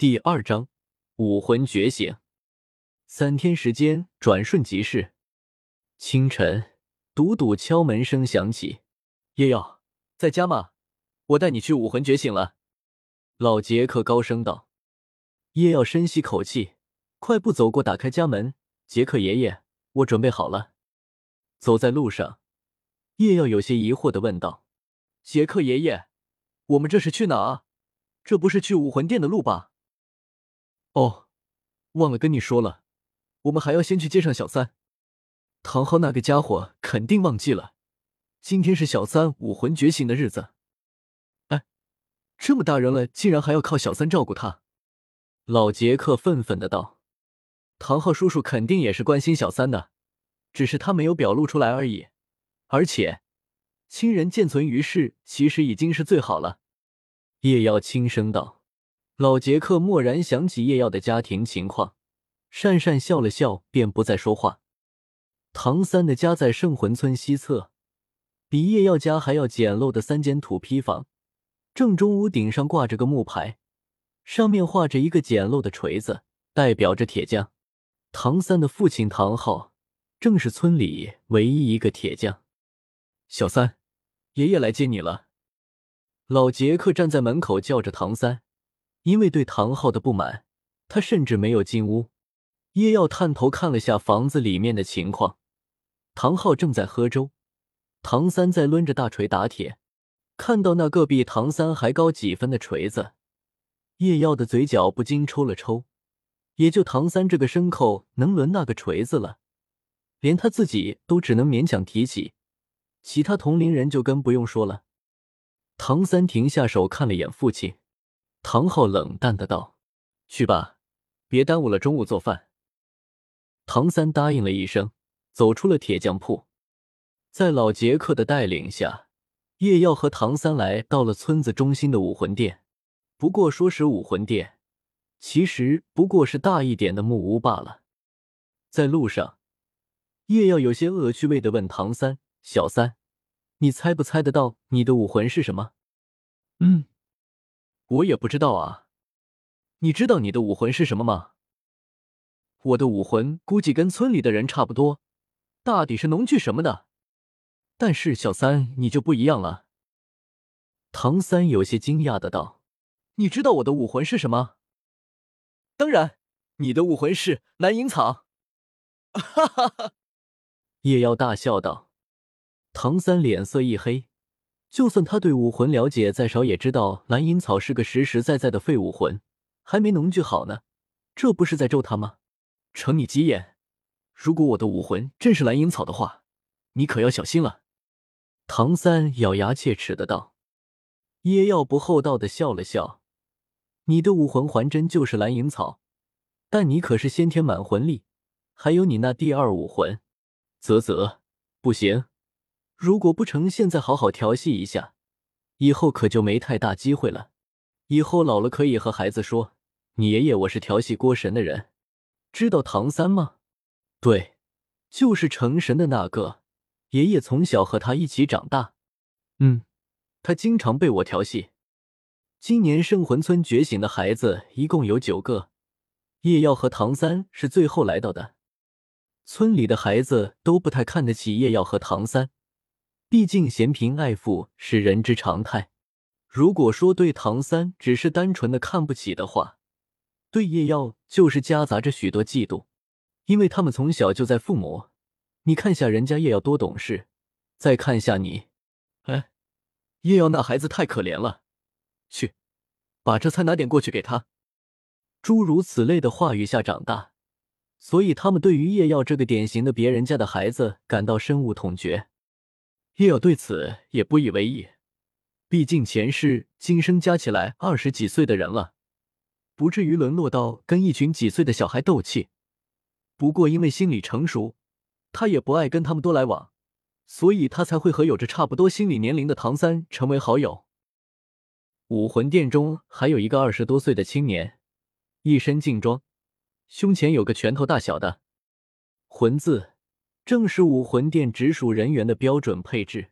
第二章武魂觉醒。三天时间转瞬即逝。清晨，笃笃敲门声响起：“叶耀，在家吗？我带你去武魂觉醒了。”老杰克高声道。叶耀深吸口气，快步走过，打开家门：“杰克爷爷，我准备好了。”走在路上，叶耀有些疑惑的问道：“杰克爷爷，我们这是去哪啊？这不是去武魂殿的路吧？”哦，忘了跟你说了，我们还要先去接上小三。唐昊那个家伙肯定忘记了，今天是小三武魂觉醒的日子。哎，这么大人了，竟然还要靠小三照顾他。老杰克愤愤的道：“唐昊叔叔肯定也是关心小三的，只是他没有表露出来而已。而且，亲人渐存于世，其实已经是最好了。”叶耀轻声道。老杰克蓦然想起叶耀的家庭情况，讪讪笑了笑，便不再说话。唐三的家在圣魂村西侧，比叶耀家还要简陋的三间土坯房，正中屋顶上挂着个木牌，上面画着一个简陋的锤子，代表着铁匠。唐三的父亲唐昊，正是村里唯一一个铁匠。小三，爷爷来接你了。老杰克站在门口叫着唐三。因为对唐昊的不满，他甚至没有进屋。叶耀探头看了下房子里面的情况，唐昊正在喝粥，唐三在抡着大锤打铁。看到那个比唐三还高几分的锤子，叶耀的嘴角不禁抽了抽。也就唐三这个牲口能抡那个锤子了，连他自己都只能勉强提起，其他同龄人就更不用说了。唐三停下手，看了眼父亲。唐昊冷淡的道：“去吧，别耽误了中午做饭。”唐三答应了一声，走出了铁匠铺。在老杰克的带领下，叶耀和唐三来到了村子中心的武魂殿。不过说是武魂殿，其实不过是大一点的木屋罢了。在路上，叶耀有些恶趣味的问唐三：“小三，你猜不猜得到你的武魂是什么？”“嗯。”我也不知道啊，你知道你的武魂是什么吗？我的武魂估计跟村里的人差不多，大抵是农具什么的。但是小三你就不一样了。唐三有些惊讶的道：“你知道我的武魂是什么？”当然，你的武魂是蓝银草。哈哈哈！叶妖大笑道。唐三脸色一黑。就算他对武魂了解再少，也知道蓝银草是个实实在在的废武魂，还没农具好呢。这不是在咒他吗？承你吉言，如果我的武魂真是蓝银草的话，你可要小心了。唐三咬牙切齿的道。叶耀不厚道的笑了笑：“你的武魂还真就是蓝银草，但你可是先天满魂力，还有你那第二武魂。啧啧，不行。”如果不成，现在好好调戏一下，以后可就没太大机会了。以后老了可以和孩子说：“你爷爷我是调戏郭神的人，知道唐三吗？”对，就是成神的那个。爷爷从小和他一起长大，嗯，他经常被我调戏。今年圣魂村觉醒的孩子一共有九个，叶耀和唐三是最后来到的。村里的孩子都不太看得起叶耀和唐三。毕竟嫌贫爱富是人之常态。如果说对唐三只是单纯的看不起的话，对叶耀就是夹杂着许多嫉妒，因为他们从小就在父母。你看下人家叶耀多懂事，再看下你，哎，叶耀那孩子太可怜了。去，把这菜拿点过去给他。诸如此类的话语下长大，所以他们对于叶耀这个典型的别人家的孩子感到深恶痛绝。叶耀对此也不以为意，毕竟前世今生加起来二十几岁的人了，不至于沦落到跟一群几岁的小孩斗气。不过因为心理成熟，他也不爱跟他们多来往，所以他才会和有着差不多心理年龄的唐三成为好友。武魂殿中还有一个二十多岁的青年，一身劲装，胸前有个拳头大小的魂字。正是武魂殿直属人员的标准配置。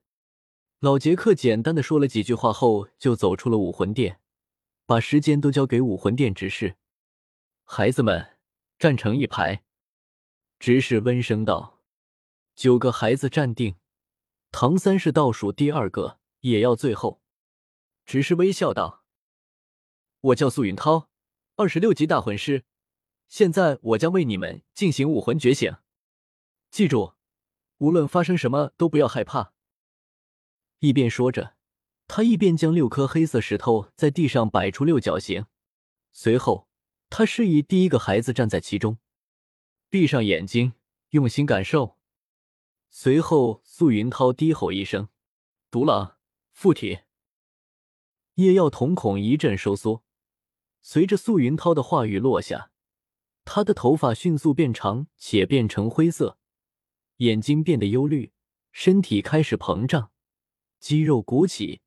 老杰克简单的说了几句话后，就走出了武魂殿。把时间都交给武魂殿执事。孩子们站成一排。执事温声道：“九个孩子站定。唐三是倒数第二个，也要最后。”执事微笑道：“我叫素云涛，二十六级大魂师。现在我将为你们进行武魂觉醒。记住，无论发生什么都不要害怕。”一边说着，他一边将六颗黑色石头在地上摆出六角形，随后。他示意第一个孩子站在其中，闭上眼睛，用心感受。随后，素云涛低吼一声：“独狼附体！”叶耀瞳孔一阵收缩，随着素云涛的话语落下，他的头发迅速变长且变成灰色，眼睛变得幽绿，身体开始膨胀，肌肉鼓起，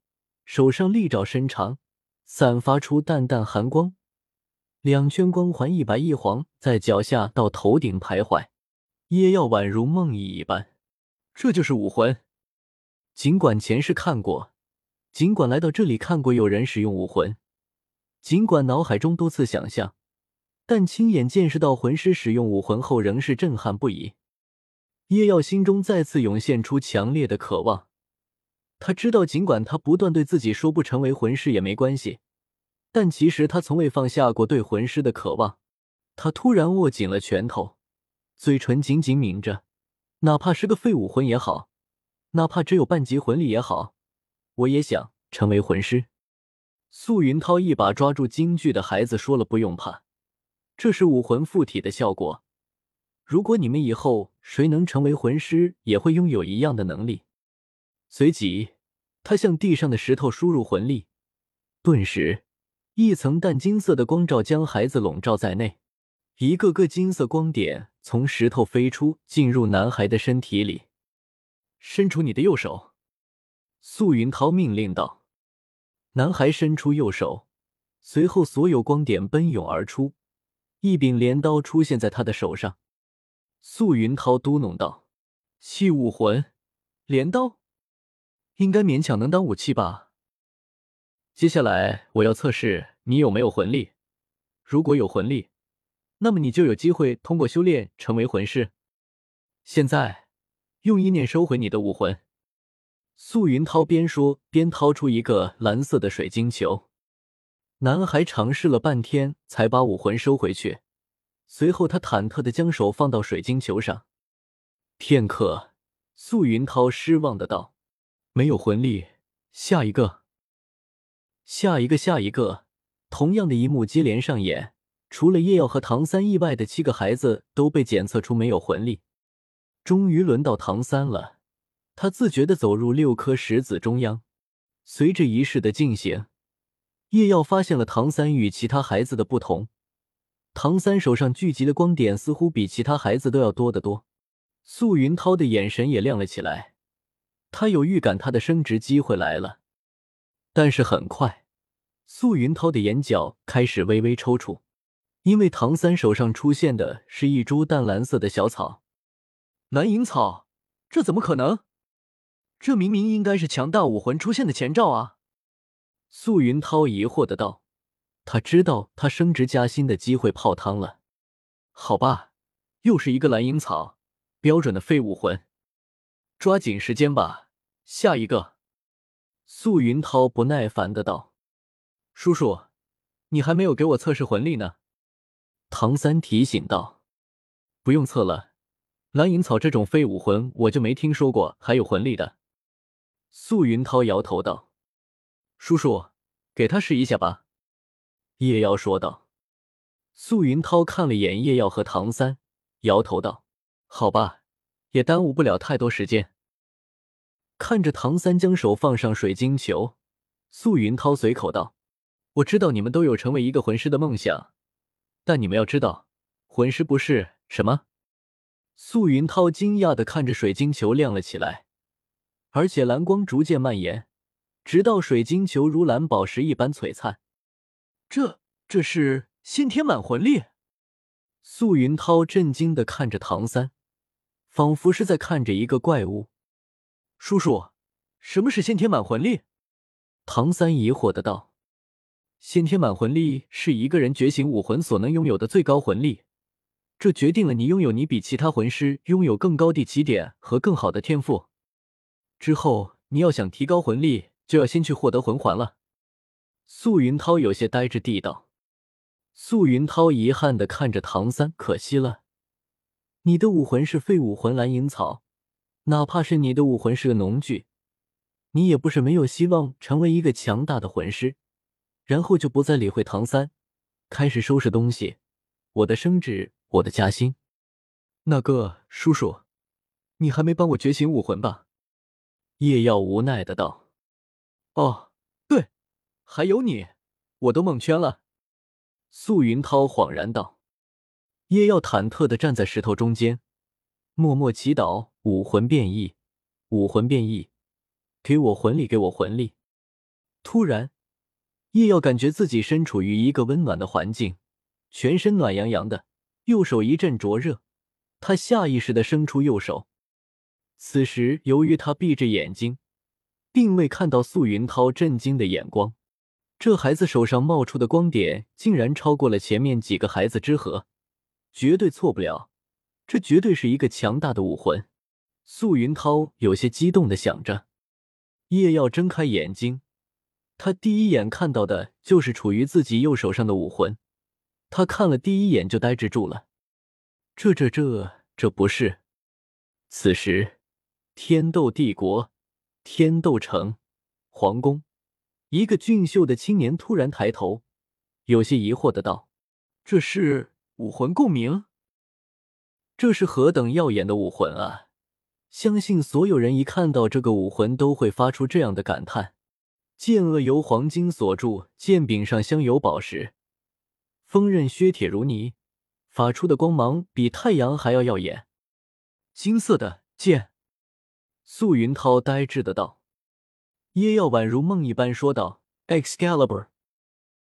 手上利爪伸长，散发出淡淡寒光。两圈光环一白一黄在脚下到头顶徘徊，夜耀宛如梦呓一般。这就是武魂。尽管前世看过，尽管来到这里看过有人使用武魂，尽管脑海中多次想象，但亲眼见识到魂师使用武魂后，仍是震撼不已。叶耀心中再次涌现出强烈的渴望。他知道，尽管他不断对自己说不成为魂师也没关系。但其实他从未放下过对魂师的渴望。他突然握紧了拳头，嘴唇紧紧抿着。哪怕是个废武魂也好，哪怕只有半级魂力也好，我也想成为魂师。素云涛一把抓住京剧的孩子，说了：“不用怕，这是武魂附体的效果。如果你们以后谁能成为魂师，也会拥有一样的能力。”随即，他向地上的石头输入魂力，顿时。一层淡金色的光照将孩子笼罩在内，一个个金色光点从石头飞出，进入男孩的身体里。伸出你的右手，素云涛命令道。男孩伸出右手，随后所有光点奔涌而出，一柄镰刀出现在他的手上。素云涛嘟哝道：“器武魂，镰刀，应该勉强能当武器吧。”接下来我要测试你有没有魂力，如果有魂力，那么你就有机会通过修炼成为魂师。现在用意念收回你的武魂。素云涛边说边掏出一个蓝色的水晶球，男孩尝试了半天才把武魂收回去。随后他忐忑的将手放到水晶球上，片刻，素云涛失望的道：“没有魂力，下一个。”下一个，下一个，同样的一幕接连上演。除了叶耀和唐三意外的七个孩子都被检测出没有魂力。终于轮到唐三了，他自觉的走入六颗石子中央。随着仪式的进行，叶耀发现了唐三与其他孩子的不同。唐三手上聚集的光点似乎比其他孩子都要多得多。素云涛的眼神也亮了起来，他有预感他的升职机会来了。但是很快，素云涛的眼角开始微微抽搐，因为唐三手上出现的是一株淡蓝色的小草，蓝银草，这怎么可能？这明明应该是强大武魂出现的前兆啊！素云涛疑惑的道：“他知道他升职加薪的机会泡汤了。好吧，又是一个蓝银草，标准的废武魂，抓紧时间吧，下一个。”素云涛不耐烦的道：“叔叔，你还没有给我测试魂力呢。”唐三提醒道：“不用测了，蓝银草这种废武魂，我就没听说过还有魂力的。”素云涛摇头道：“叔叔，给他试一下吧。”叶瑶说道。素云涛看了眼叶耀和唐三，摇头道：“好吧，也耽误不了太多时间。”看着唐三将手放上水晶球，素云涛随口道：“我知道你们都有成为一个魂师的梦想，但你们要知道，魂师不是什么。”素云涛惊讶的看着水晶球亮了起来，而且蓝光逐渐蔓延，直到水晶球如蓝宝石一般璀璨。这这是先天满魂力？素云涛震惊的看着唐三，仿佛是在看着一个怪物。叔叔，什么是先天满魂力？唐三疑惑的道。先天满魂力是一个人觉醒武魂所能拥有的最高魂力，这决定了你拥有你比其他魂师拥有更高的起点和更好的天赋。之后，你要想提高魂力，就要先去获得魂环了。素云涛有些呆滞地道。素云涛遗憾的看着唐三，可惜了，你的武魂是废武魂蓝银草，哪怕是你的武魂是个农具，你也不是没有希望成为一个强大的魂师。然后就不再理会唐三，开始收拾东西。我的升职，我的加薪。那个叔叔，你还没帮我觉醒武魂吧？叶耀无奈的道。哦，还有你，我都蒙圈了。素云涛恍然道。叶耀忐忑的站在石头中间，默默祈祷：武魂变异，武魂变异，给我魂力，给我魂力。突然。叶耀感觉自己身处于一个温暖的环境，全身暖洋洋的，右手一阵灼热，他下意识的伸出右手。此时，由于他闭着眼睛，并未看到素云涛震惊的眼光，这孩子手上冒出的光点竟然超过了前面几个孩子之和，绝对错不了，这绝对是一个强大的武魂。素云涛有些激动的想着。叶耀睁开眼睛。他第一眼看到的就是处于自己右手上的武魂，他看了第一眼就呆滞住了。这、这、这、这不是？此时，天斗帝国天斗城皇宫，一个俊秀的青年突然抬头，有些疑惑的道：“这是武魂共鸣？这是何等耀眼的武魂啊！相信所有人一看到这个武魂，都会发出这样的感叹。”剑颚由黄金所铸，剑柄上镶有宝石，锋刃削铁如泥，发出的光芒比太阳还要耀眼。金色的剑，素云涛呆滞的道。耶耀宛如梦一般说道：“Excalibur。”